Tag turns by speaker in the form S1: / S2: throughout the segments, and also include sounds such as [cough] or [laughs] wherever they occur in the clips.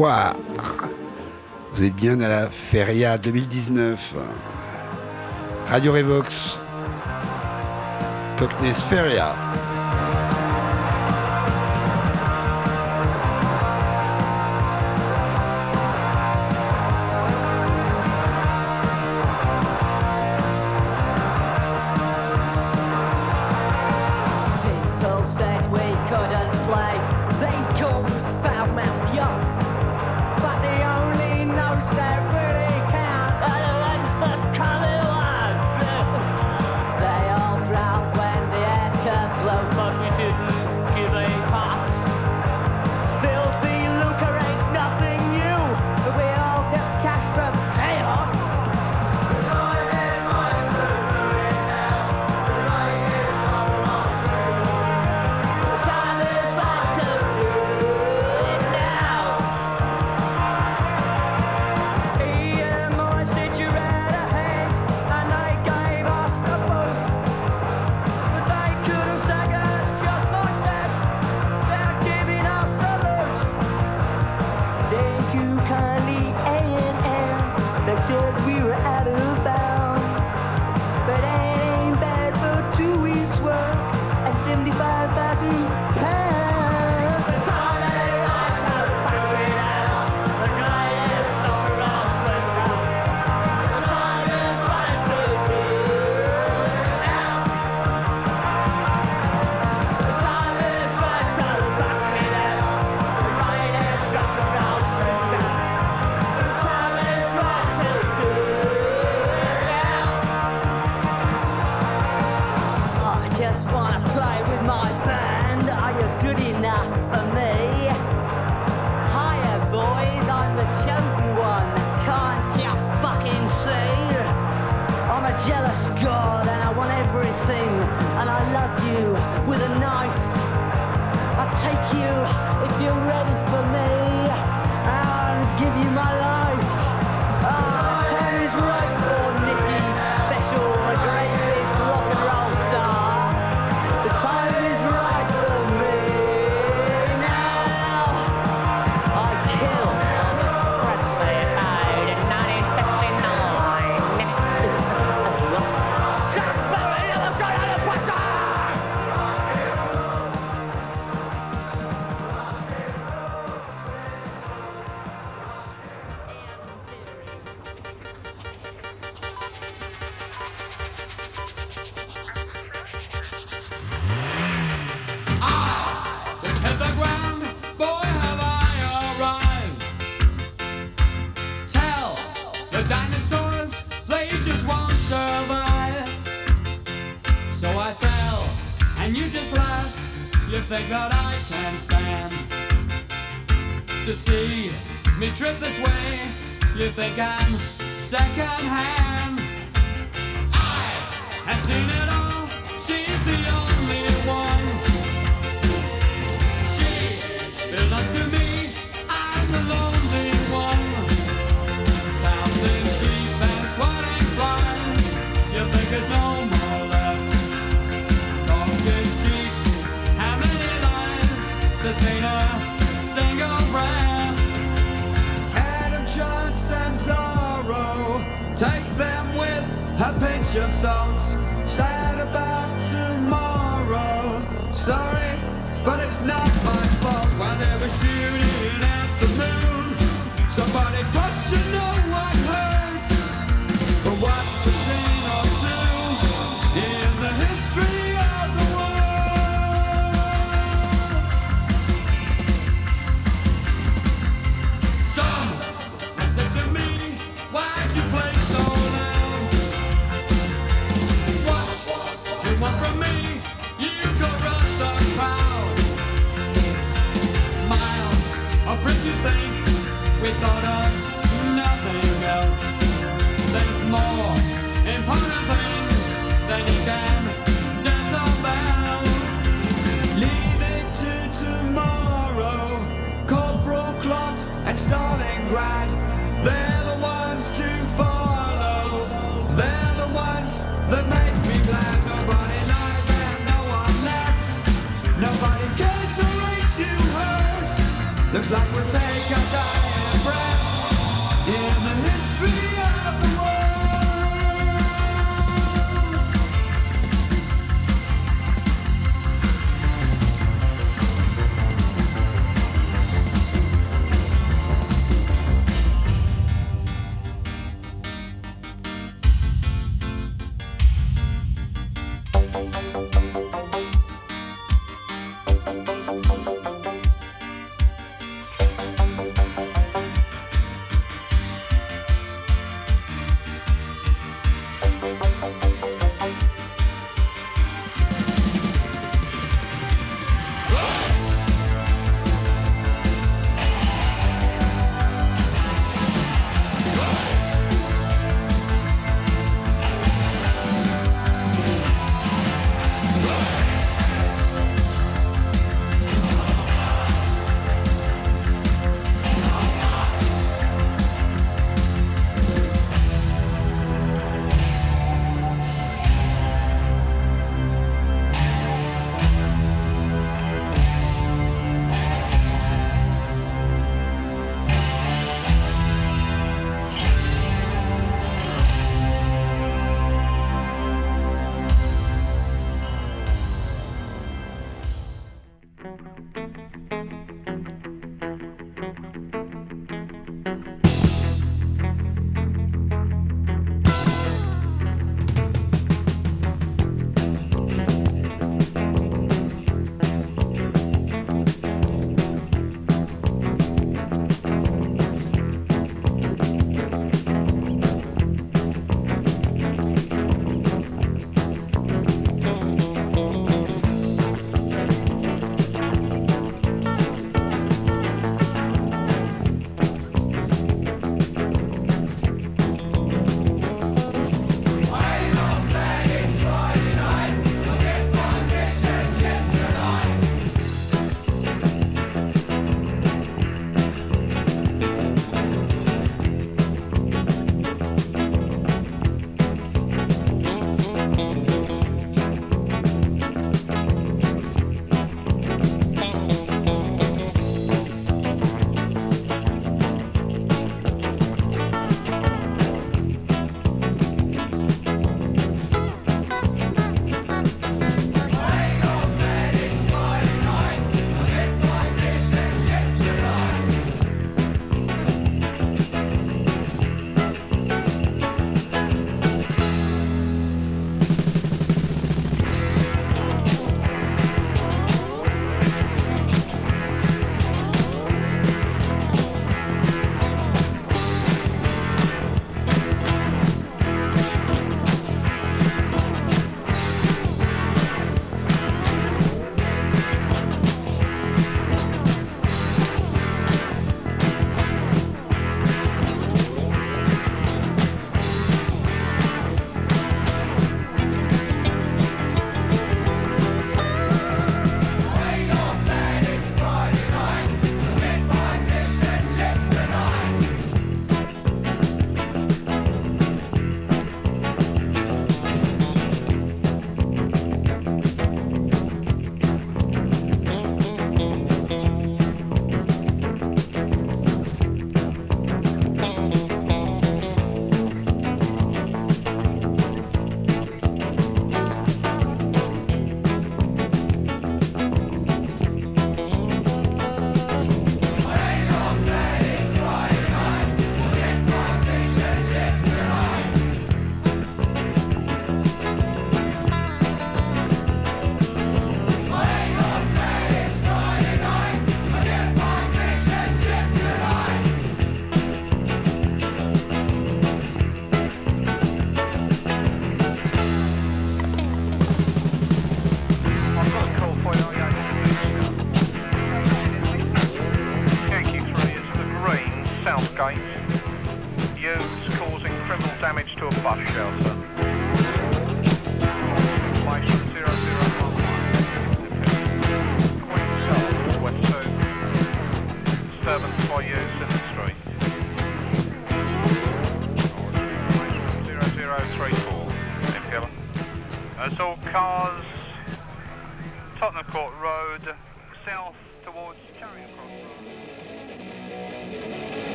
S1: Vous êtes bien à la Feria 2019. Radio Revox. Cockney's Feria.
S2: me
S3: trip this way. You think I'm second hand? I have seen it. and Stalingrad. They're the ones to follow. They're the ones that make me glad. Nobody knows and no one left. Nobody cares the reach you hurt.
S4: Looks like
S2: we're taking.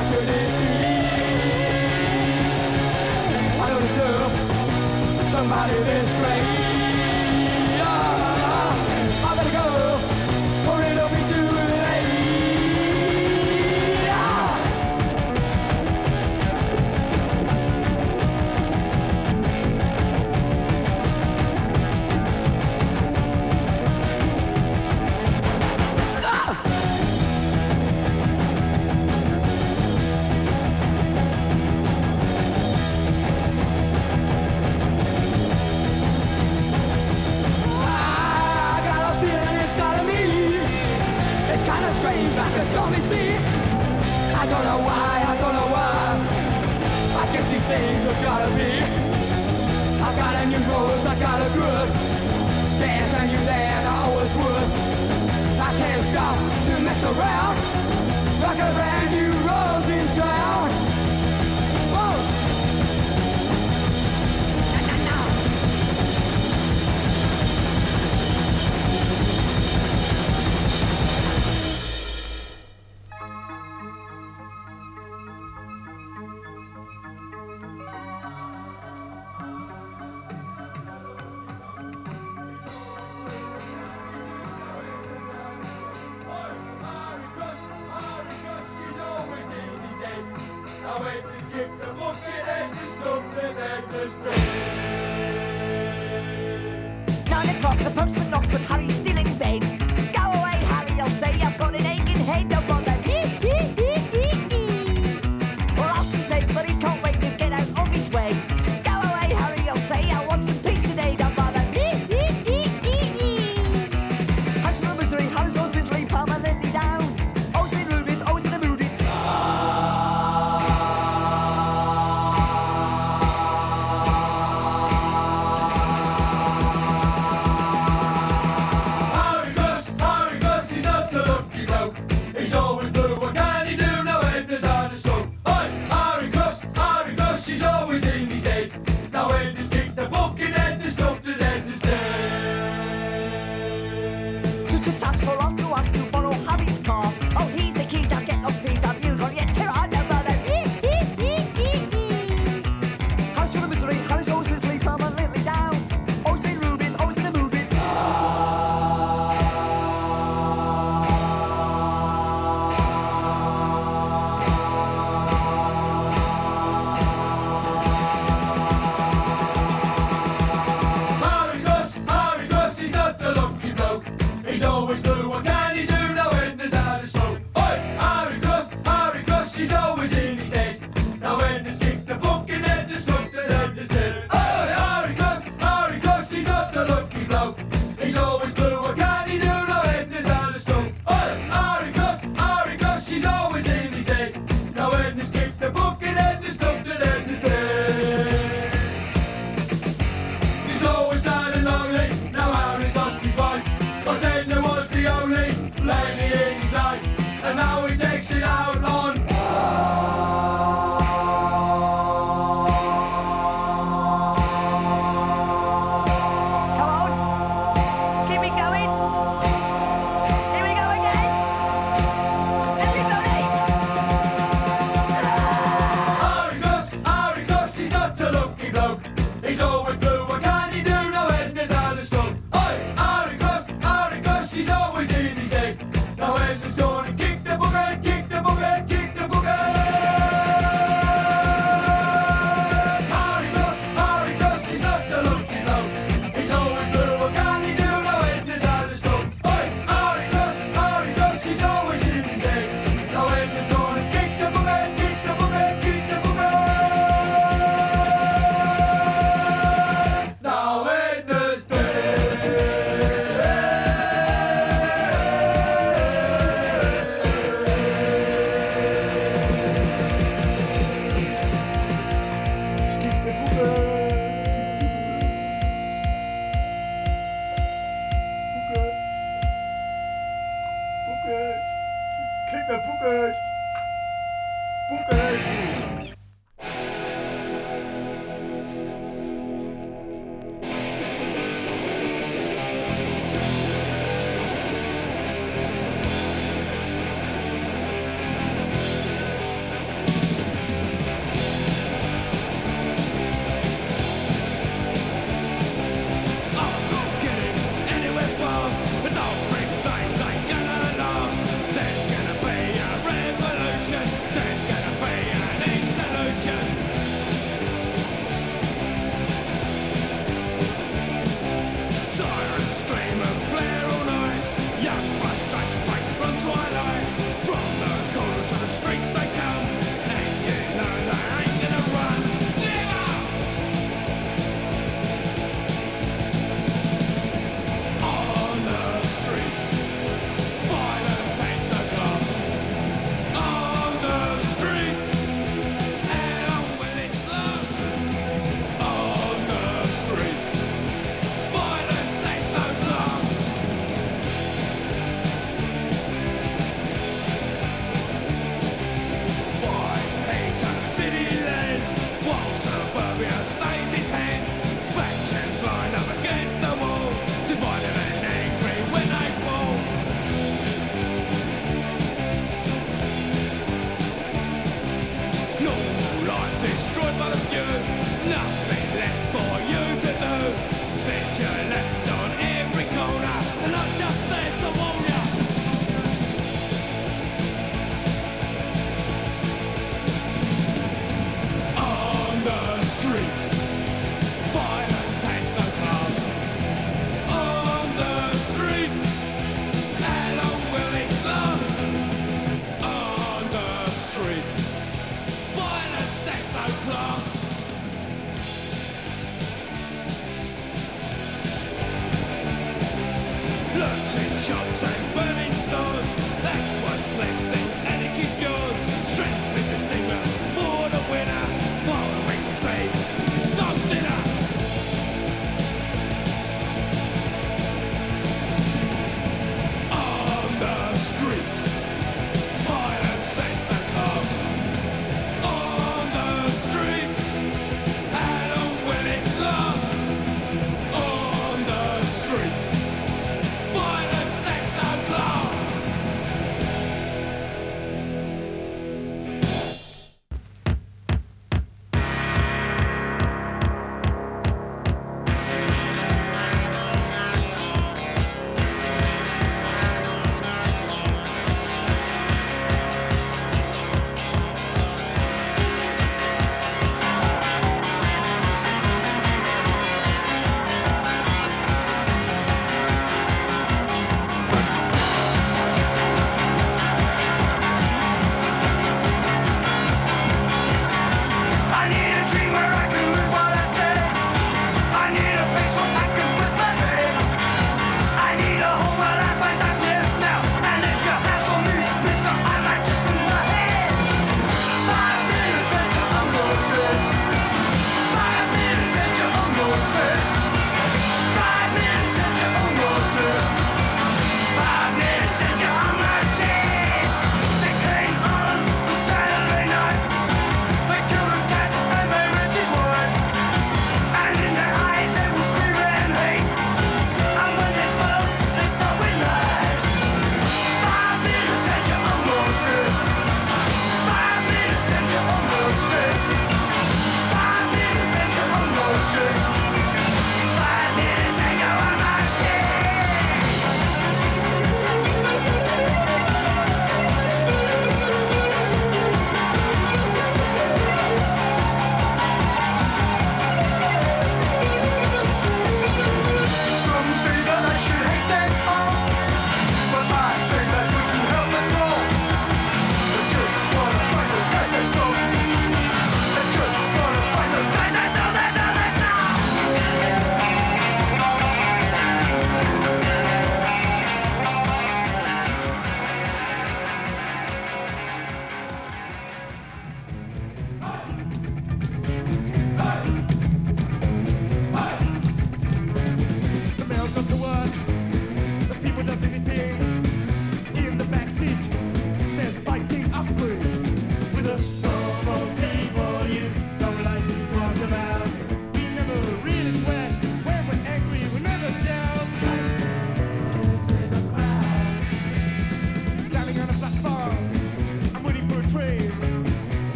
S2: Oh,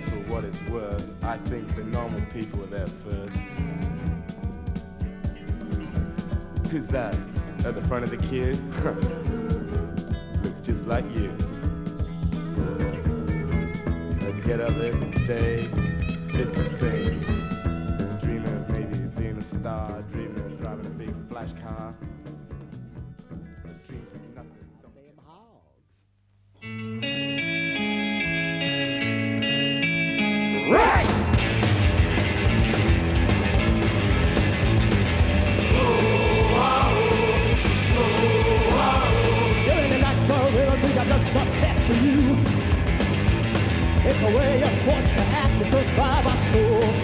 S2: that
S5: for
S6: what
S7: it's worth. I think the normal people are there first. Who's that? At the front of the queue? [laughs] Looks just like you. As you get up every day, it's the same. Dreaming of maybe being a star, dreaming of driving a big flash car. But dreams are nothing.
S8: Damn hogs. Way forced to act to survive our schools.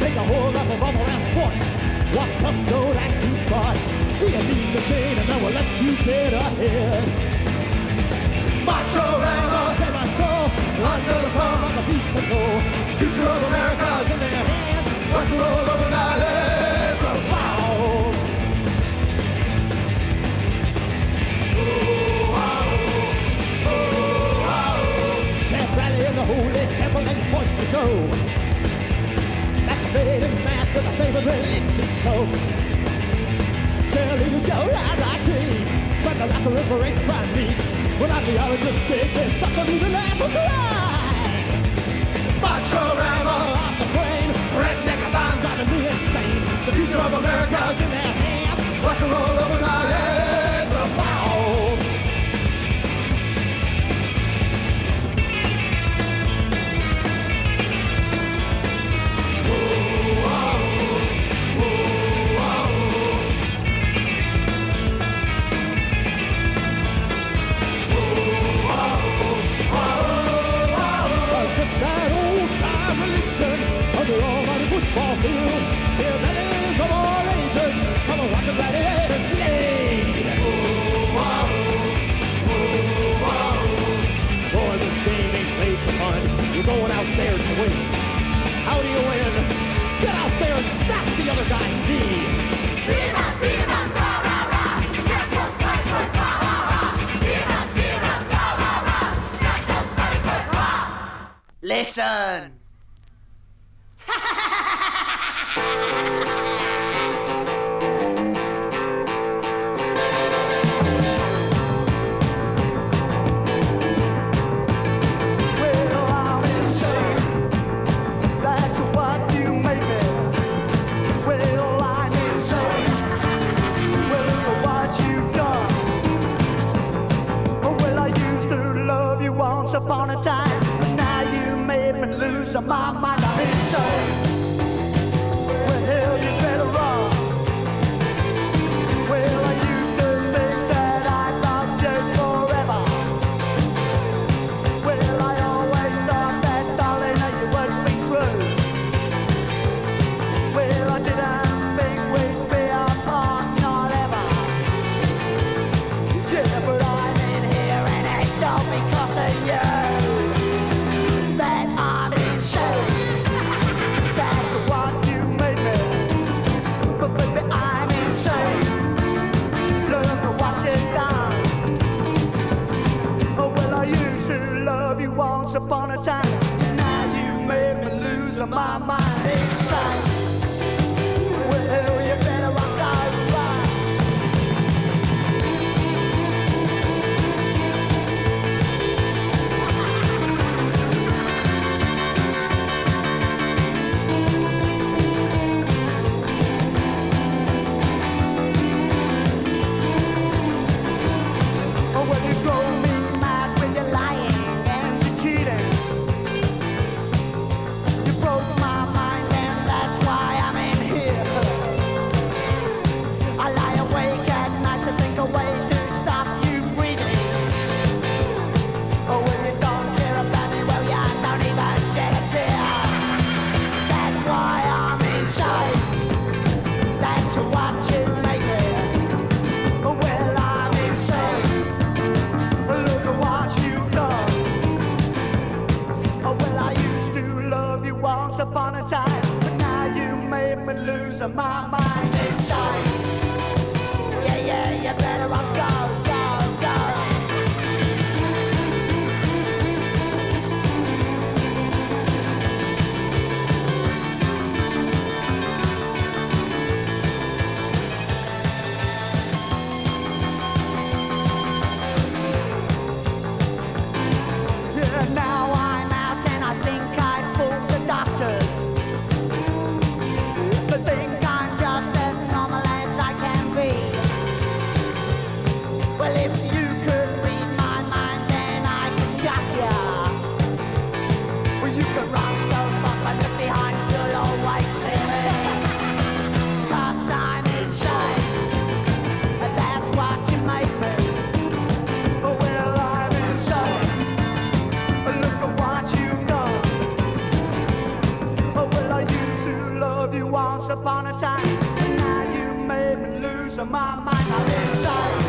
S8: Make a whole lot of around sports. Walk tough, don't act too smart. Be a mean machine and then we'll let you get ahead. Macho Rama, say my soul, under the palm of the beef patrol. Future of America's in their hands. Watch roll over my go. Masturbating mass with a favorite religious cult. Cheerleaders yell team. But the parade the prime beef. When archaeologists dig this stuff, don't even laugh or cry. Macho Rama on the brain. Redneck bomb driving me insane. The future of America's in their hands. Watch it roll over my head.
S5: Listen. Once upon a time. Now you made me lose my mind. I'm inside.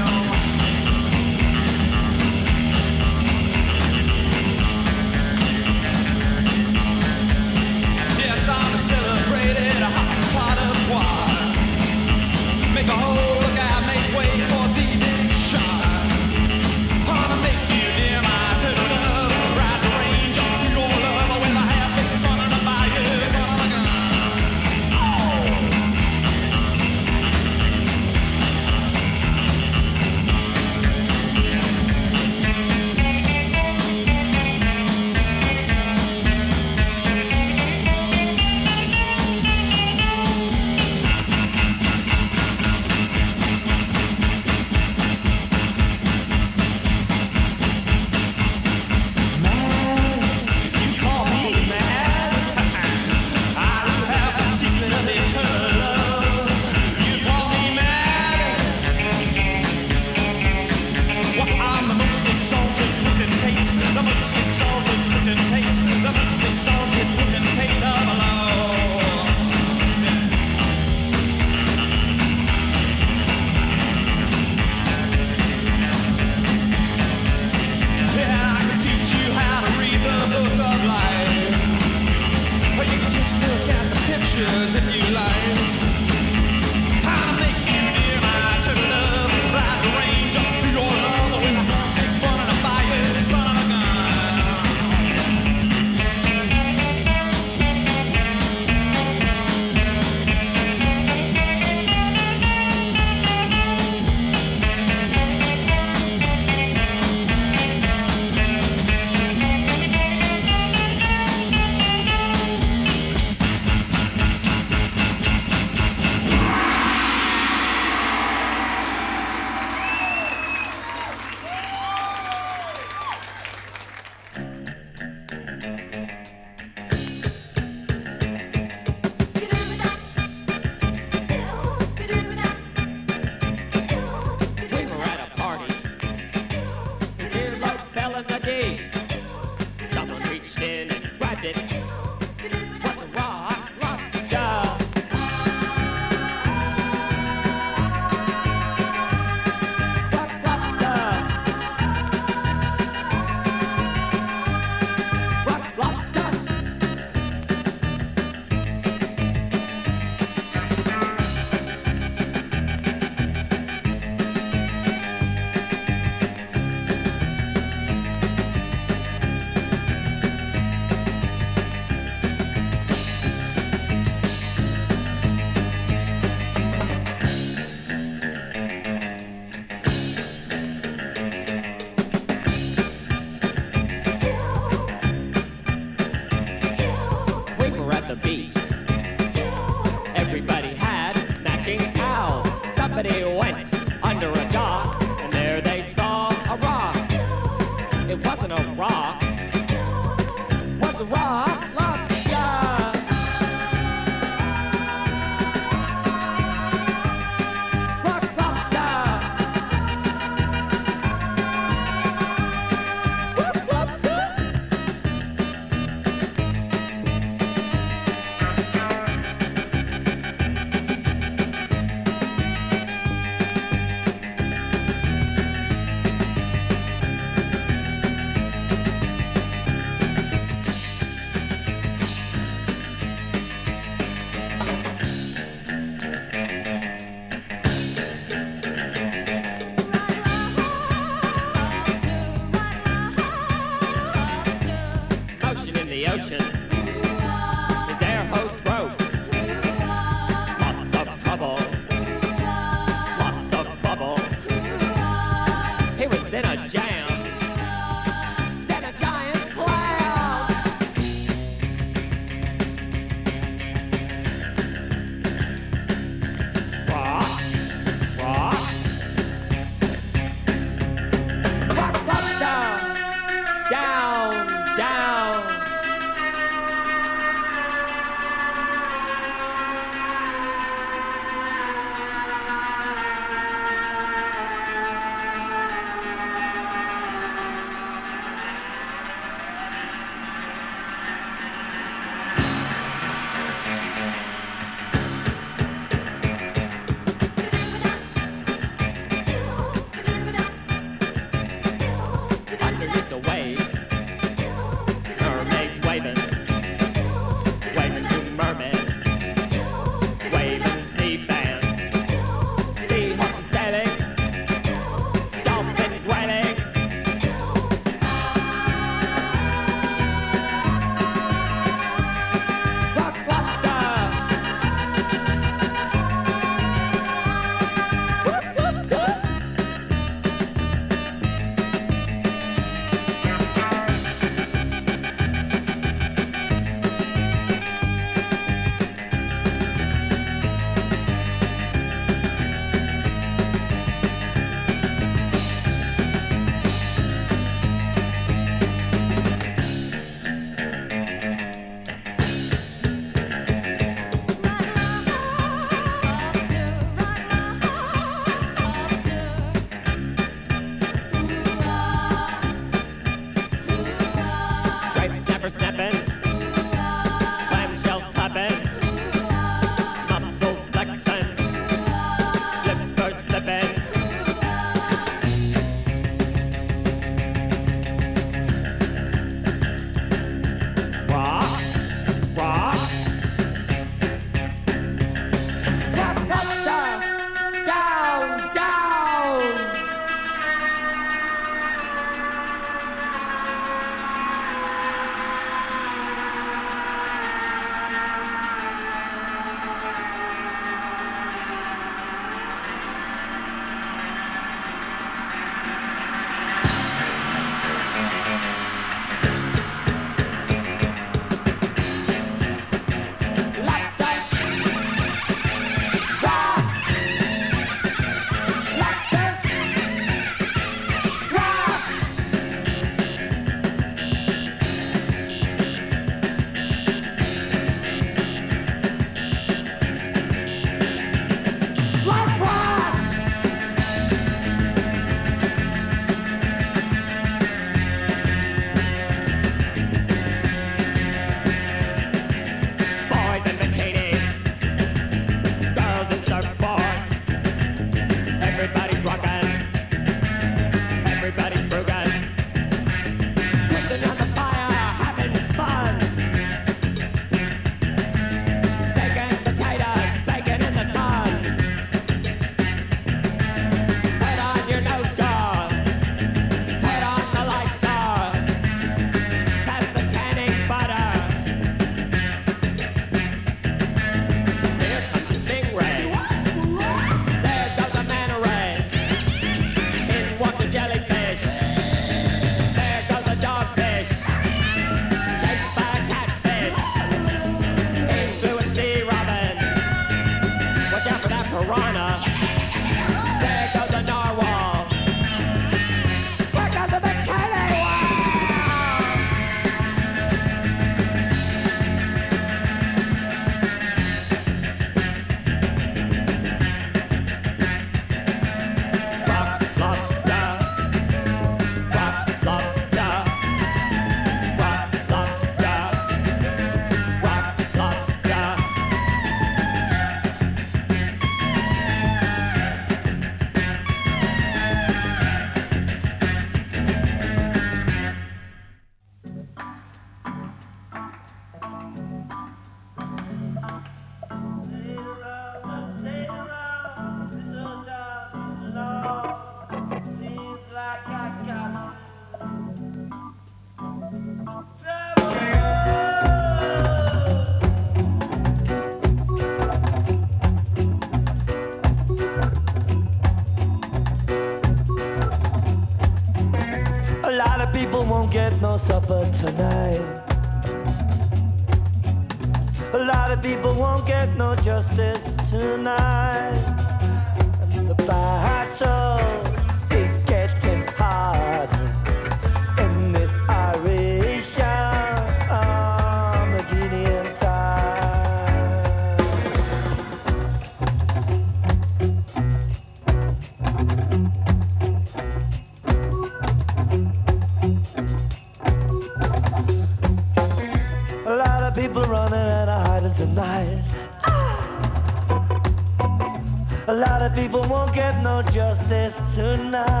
S9: No justice tonight.